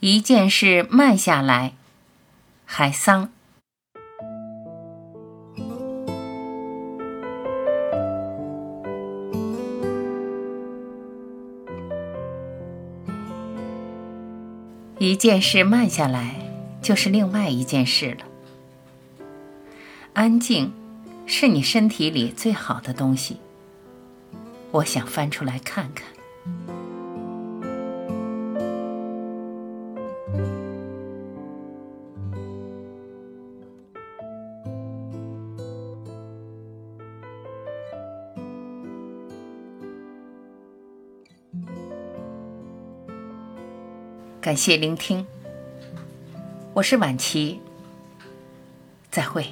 一件事慢下来，海桑。一件事慢下来，就是另外一件事了。安静，是你身体里最好的东西。我想翻出来看看。感谢聆听，我是晚琪，再会。